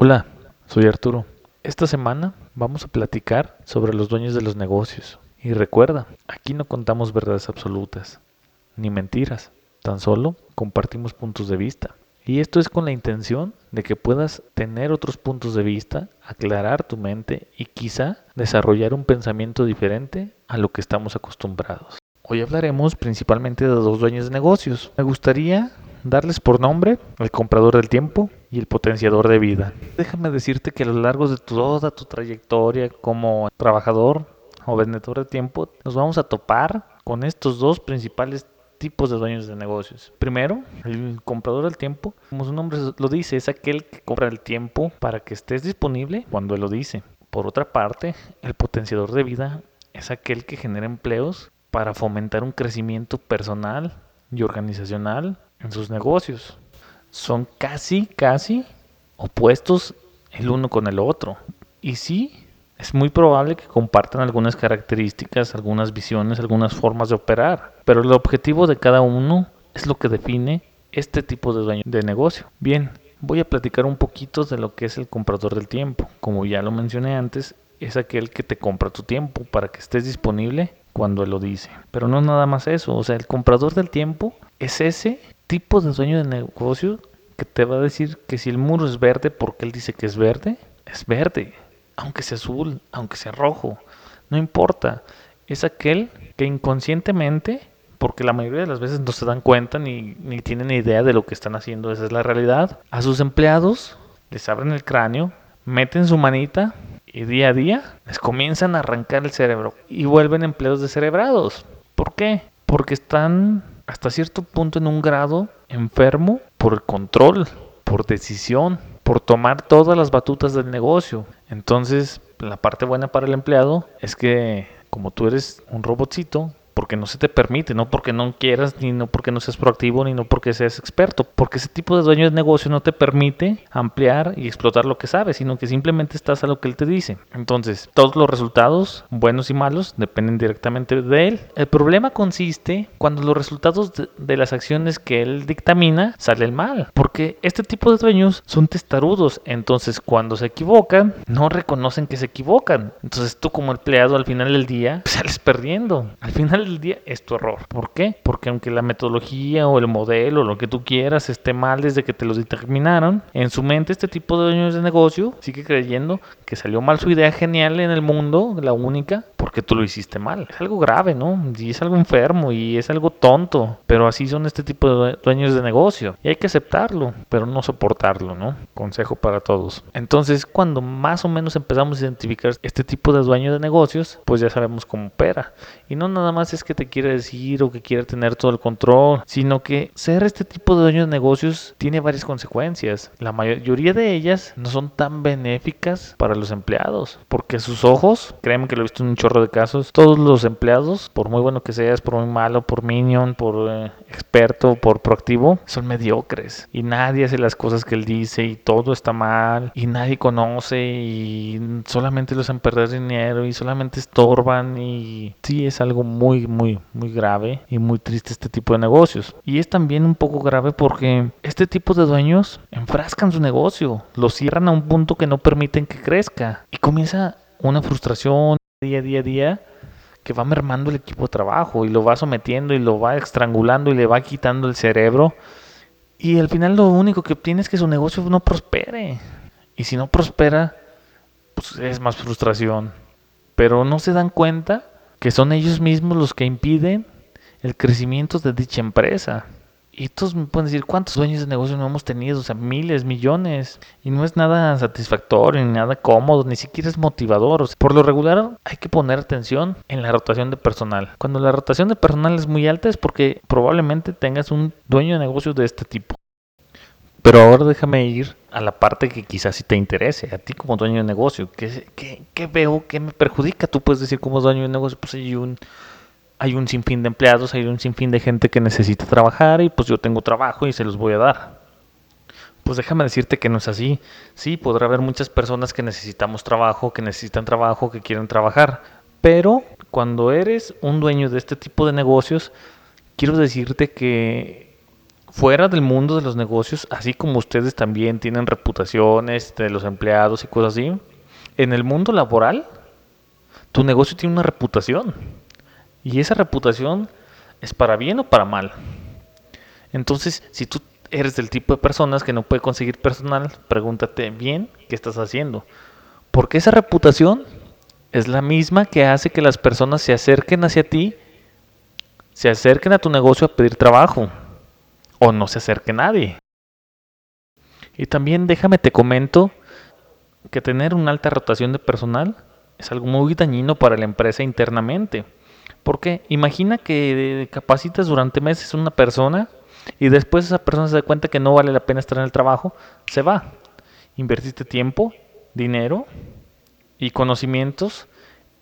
Hola, soy Arturo. Esta semana vamos a platicar sobre los dueños de los negocios. Y recuerda, aquí no contamos verdades absolutas, ni mentiras, tan solo compartimos puntos de vista. Y esto es con la intención de que puedas tener otros puntos de vista, aclarar tu mente y quizá desarrollar un pensamiento diferente a lo que estamos acostumbrados. Hoy hablaremos principalmente de dos dueños de negocios. Me gustaría darles por nombre el comprador del tiempo y el potenciador de vida. Déjame decirte que a lo largo de toda tu trayectoria como trabajador o vendedor de tiempo, nos vamos a topar con estos dos principales tipos de dueños de negocios. Primero, el comprador del tiempo, como su nombre lo dice, es aquel que compra el tiempo para que estés disponible cuando él lo dice. Por otra parte, el potenciador de vida es aquel que genera empleos para fomentar un crecimiento personal y organizacional en sus negocios. Son casi, casi opuestos el uno con el otro. Y sí, es muy probable que compartan algunas características, algunas visiones, algunas formas de operar. Pero el objetivo de cada uno es lo que define este tipo de dueño de negocio. Bien, voy a platicar un poquito de lo que es el comprador del tiempo. Como ya lo mencioné antes, es aquel que te compra tu tiempo para que estés disponible cuando él lo dice. Pero no nada más eso, o sea, el comprador del tiempo es ese tipo de dueño de negocio que te va a decir que si el muro es verde porque él dice que es verde, es verde, aunque sea azul, aunque sea rojo, no importa. Es aquel que inconscientemente, porque la mayoría de las veces no se dan cuenta ni, ni tienen idea de lo que están haciendo, esa es la realidad, a sus empleados les abren el cráneo, meten su manita y día a día les comienzan a arrancar el cerebro y vuelven empleados descerebrados. ¿Por qué? Porque están hasta cierto punto en un grado enfermo por control, por decisión, por tomar todas las batutas del negocio. Entonces, la parte buena para el empleado es que como tú eres un robotcito, porque no se te permite, no porque no quieras, ni no porque no seas proactivo, ni no porque seas experto, porque ese tipo de dueño de negocio no te permite ampliar y explotar lo que sabes, sino que simplemente estás a lo que él te dice. Entonces, todos los resultados, buenos y malos, dependen directamente de él. El problema consiste cuando los resultados de, de las acciones que él dictamina salen mal, porque este tipo de dueños son testarudos, entonces cuando se equivocan, no reconocen que se equivocan. Entonces tú como empleado al final del día sales perdiendo. Al final del día es tu error. ¿Por qué? Porque aunque la metodología o el modelo o lo que tú quieras esté mal desde que te lo determinaron, en su mente este tipo de dueños de negocio sigue creyendo que salió mal su idea genial en el mundo, la única, porque tú lo hiciste mal. Es algo grave, ¿no? Y es algo enfermo y es algo tonto, pero así son este tipo de dueños de negocio. Y hay que aceptarlo, pero no soportarlo, ¿no? Consejo para todos. Entonces, cuando más o menos empezamos a identificar este tipo de dueño de negocios, pues ya sabemos cómo opera. Y no nada más que te quiere decir o que quiere tener todo el control, sino que ser este tipo de dueño de negocios tiene varias consecuencias. La mayoría de ellas no son tan benéficas para los empleados, porque sus ojos, créeme que lo he visto en un chorro de casos, todos los empleados, por muy bueno que seas, por muy malo, por minion, por eh, experto, por proactivo, son mediocres y nadie hace las cosas que él dice y todo está mal y nadie conoce y solamente los hacen perder dinero y solamente estorban y sí es algo muy muy muy grave y muy triste este tipo de negocios y es también un poco grave porque este tipo de dueños enfrascan su negocio lo cierran a un punto que no permiten que crezca y comienza una frustración día día a día que va mermando el equipo de trabajo y lo va sometiendo y lo va estrangulando y le va quitando el cerebro. Y al final lo único que obtiene es que su negocio no prospere. Y si no prospera, pues es más frustración. Pero no se dan cuenta que son ellos mismos los que impiden el crecimiento de dicha empresa. Y todos me pueden decir, ¿cuántos dueños de negocio no hemos tenido? O sea, miles, millones. Y no es nada satisfactorio, ni nada cómodo, ni siquiera es motivador. O sea, por lo regular hay que poner atención en la rotación de personal. Cuando la rotación de personal es muy alta es porque probablemente tengas un dueño de negocio de este tipo. Pero ahora déjame ir a la parte que quizás sí te interese, a ti como dueño de negocio. ¿Qué, qué, qué veo? ¿Qué me perjudica? Tú puedes decir como dueño de negocio, pues hay un hay un sinfín de empleados, hay un sinfín de gente que necesita trabajar y pues yo tengo trabajo y se los voy a dar. Pues déjame decirte que no es así. Sí, podrá haber muchas personas que necesitamos trabajo, que necesitan trabajo, que quieren trabajar. Pero cuando eres un dueño de este tipo de negocios, quiero decirte que fuera del mundo de los negocios, así como ustedes también tienen reputaciones de los empleados y cosas así, en el mundo laboral, tu negocio tiene una reputación. Y esa reputación es para bien o para mal. Entonces, si tú eres del tipo de personas que no puede conseguir personal, pregúntate bien qué estás haciendo. Porque esa reputación es la misma que hace que las personas se acerquen hacia ti, se acerquen a tu negocio a pedir trabajo o no se acerque nadie. Y también déjame te comento que tener una alta rotación de personal es algo muy dañino para la empresa internamente. Porque imagina que capacitas durante meses una persona y después esa persona se da cuenta que no vale la pena estar en el trabajo, se va. Invertiste tiempo, dinero y conocimientos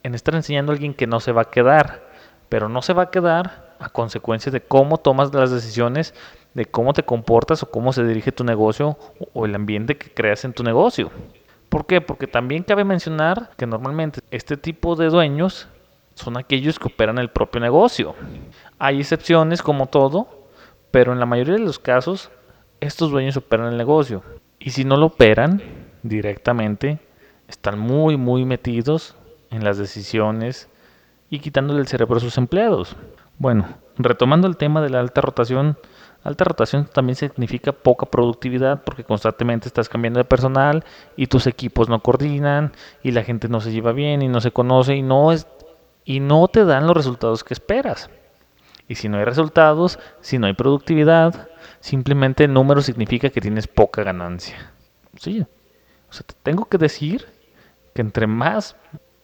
en estar enseñando a alguien que no se va a quedar, pero no se va a quedar a consecuencia de cómo tomas las decisiones, de cómo te comportas o cómo se dirige tu negocio o el ambiente que creas en tu negocio. ¿Por qué? Porque también cabe mencionar que normalmente este tipo de dueños son aquellos que operan el propio negocio. Hay excepciones como todo, pero en la mayoría de los casos estos dueños operan el negocio. Y si no lo operan directamente, están muy, muy metidos en las decisiones y quitándole el cerebro a sus empleados. Bueno, retomando el tema de la alta rotación, alta rotación también significa poca productividad porque constantemente estás cambiando de personal y tus equipos no coordinan y la gente no se lleva bien y no se conoce y no es y no te dan los resultados que esperas. Y si no hay resultados, si no hay productividad, simplemente el número significa que tienes poca ganancia. Sí. O sea, te tengo que decir que entre más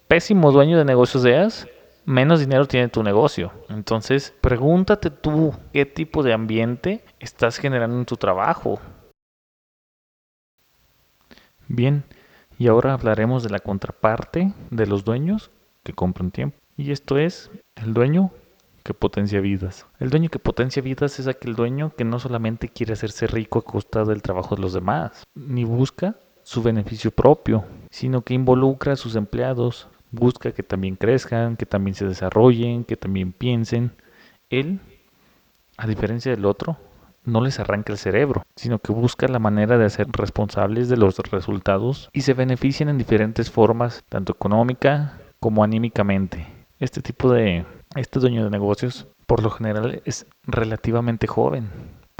pésimo dueño de negocios seas, menos dinero tiene tu negocio. Entonces, pregúntate tú qué tipo de ambiente estás generando en tu trabajo. Bien, y ahora hablaremos de la contraparte de los dueños que compran tiempo. Y esto es el dueño que potencia vidas. El dueño que potencia vidas es aquel dueño que no solamente quiere hacerse rico a costa del trabajo de los demás, ni busca su beneficio propio, sino que involucra a sus empleados, busca que también crezcan, que también se desarrollen, que también piensen. Él, a diferencia del otro, no les arranca el cerebro, sino que busca la manera de hacer responsables de los resultados y se benefician en diferentes formas, tanto económica como anímicamente. Este tipo de, este dueño de negocios, por lo general, es relativamente joven,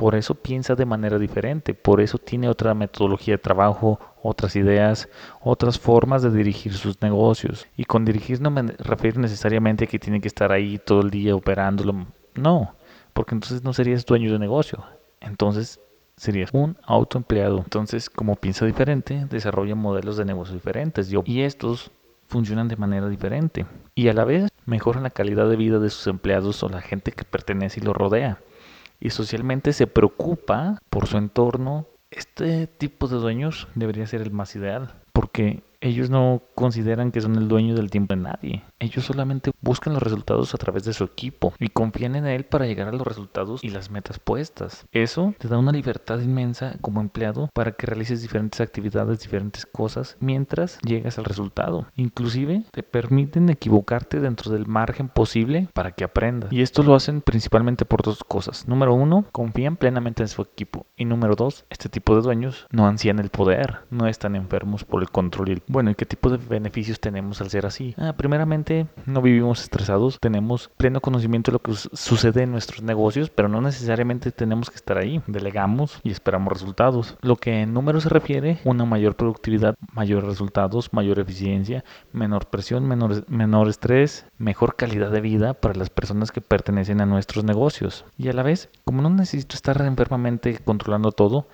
por eso piensa de manera diferente, por eso tiene otra metodología de trabajo, otras ideas, otras formas de dirigir sus negocios. Y con dirigir no me refiero necesariamente a que tiene que estar ahí todo el día operándolo. No, porque entonces no serías dueño de negocio. Entonces serías un autoempleado. Entonces, como piensa diferente, desarrolla modelos de negocio diferentes. Y estos funcionan de manera diferente. Y a la vez mejoran la calidad de vida de sus empleados o la gente que pertenece y lo rodea y socialmente se preocupa por su entorno, este tipo de dueños debería ser el más ideal, porque ellos no consideran que son el dueño del tiempo de nadie. Ellos solamente buscan los resultados a través de su equipo y confían en él para llegar a los resultados y las metas puestas. Eso te da una libertad inmensa como empleado para que realices diferentes actividades, diferentes cosas mientras llegas al resultado. Inclusive te permiten equivocarte dentro del margen posible para que aprendas. Y esto lo hacen principalmente por dos cosas. Número uno, confían plenamente en su equipo. Y número dos, este tipo de dueños no ansían el poder, no están enfermos por el control bueno, ¿y qué tipo de beneficios tenemos al ser así? Ah, primeramente, no vivimos estresados, tenemos pleno conocimiento de lo que sucede en nuestros negocios, pero no necesariamente tenemos que estar ahí. Delegamos y esperamos resultados. Lo que en números se refiere, una mayor productividad, mayores resultados, mayor eficiencia, menor presión, menor, menor estrés, mejor calidad de vida para las personas que pertenecen a nuestros negocios. Y a la vez, como no necesito estar enfermamente controlando todo,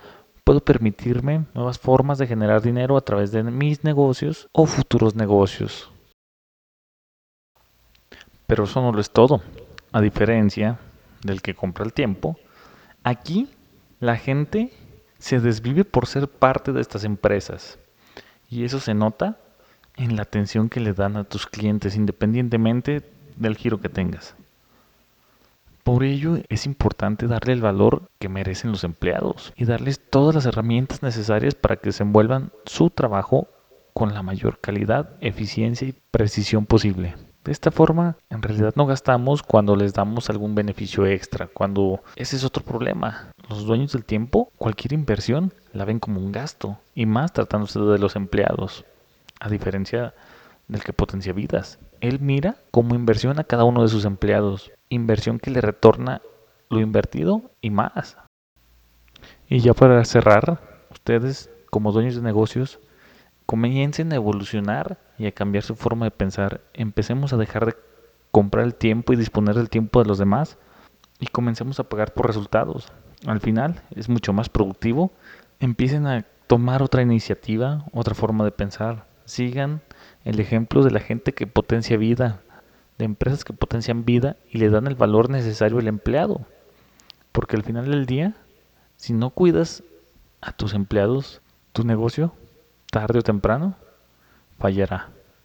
puedo permitirme nuevas formas de generar dinero a través de mis negocios o futuros negocios. Pero eso no lo es todo. A diferencia del que compra el tiempo, aquí la gente se desvive por ser parte de estas empresas. Y eso se nota en la atención que le dan a tus clientes independientemente del giro que tengas. Por ello es importante darle el valor que merecen los empleados y darles todas las herramientas necesarias para que desenvuelvan su trabajo con la mayor calidad, eficiencia y precisión posible. De esta forma, en realidad no gastamos cuando les damos algún beneficio extra, cuando ese es otro problema. Los dueños del tiempo, cualquier inversión, la ven como un gasto, y más tratándose de los empleados, a diferencia del que potencia vidas. Él mira como inversión a cada uno de sus empleados, inversión que le retorna lo invertido y más. Y ya para cerrar, ustedes como dueños de negocios, comiencen a evolucionar y a cambiar su forma de pensar. Empecemos a dejar de comprar el tiempo y disponer del tiempo de los demás y comencemos a pagar por resultados. Al final es mucho más productivo. Empiecen a tomar otra iniciativa, otra forma de pensar. Sigan el ejemplo de la gente que potencia vida, de empresas que potencian vida y le dan el valor necesario al empleado. Porque al final del día, si no cuidas a tus empleados, tu negocio, tarde o temprano, fallará.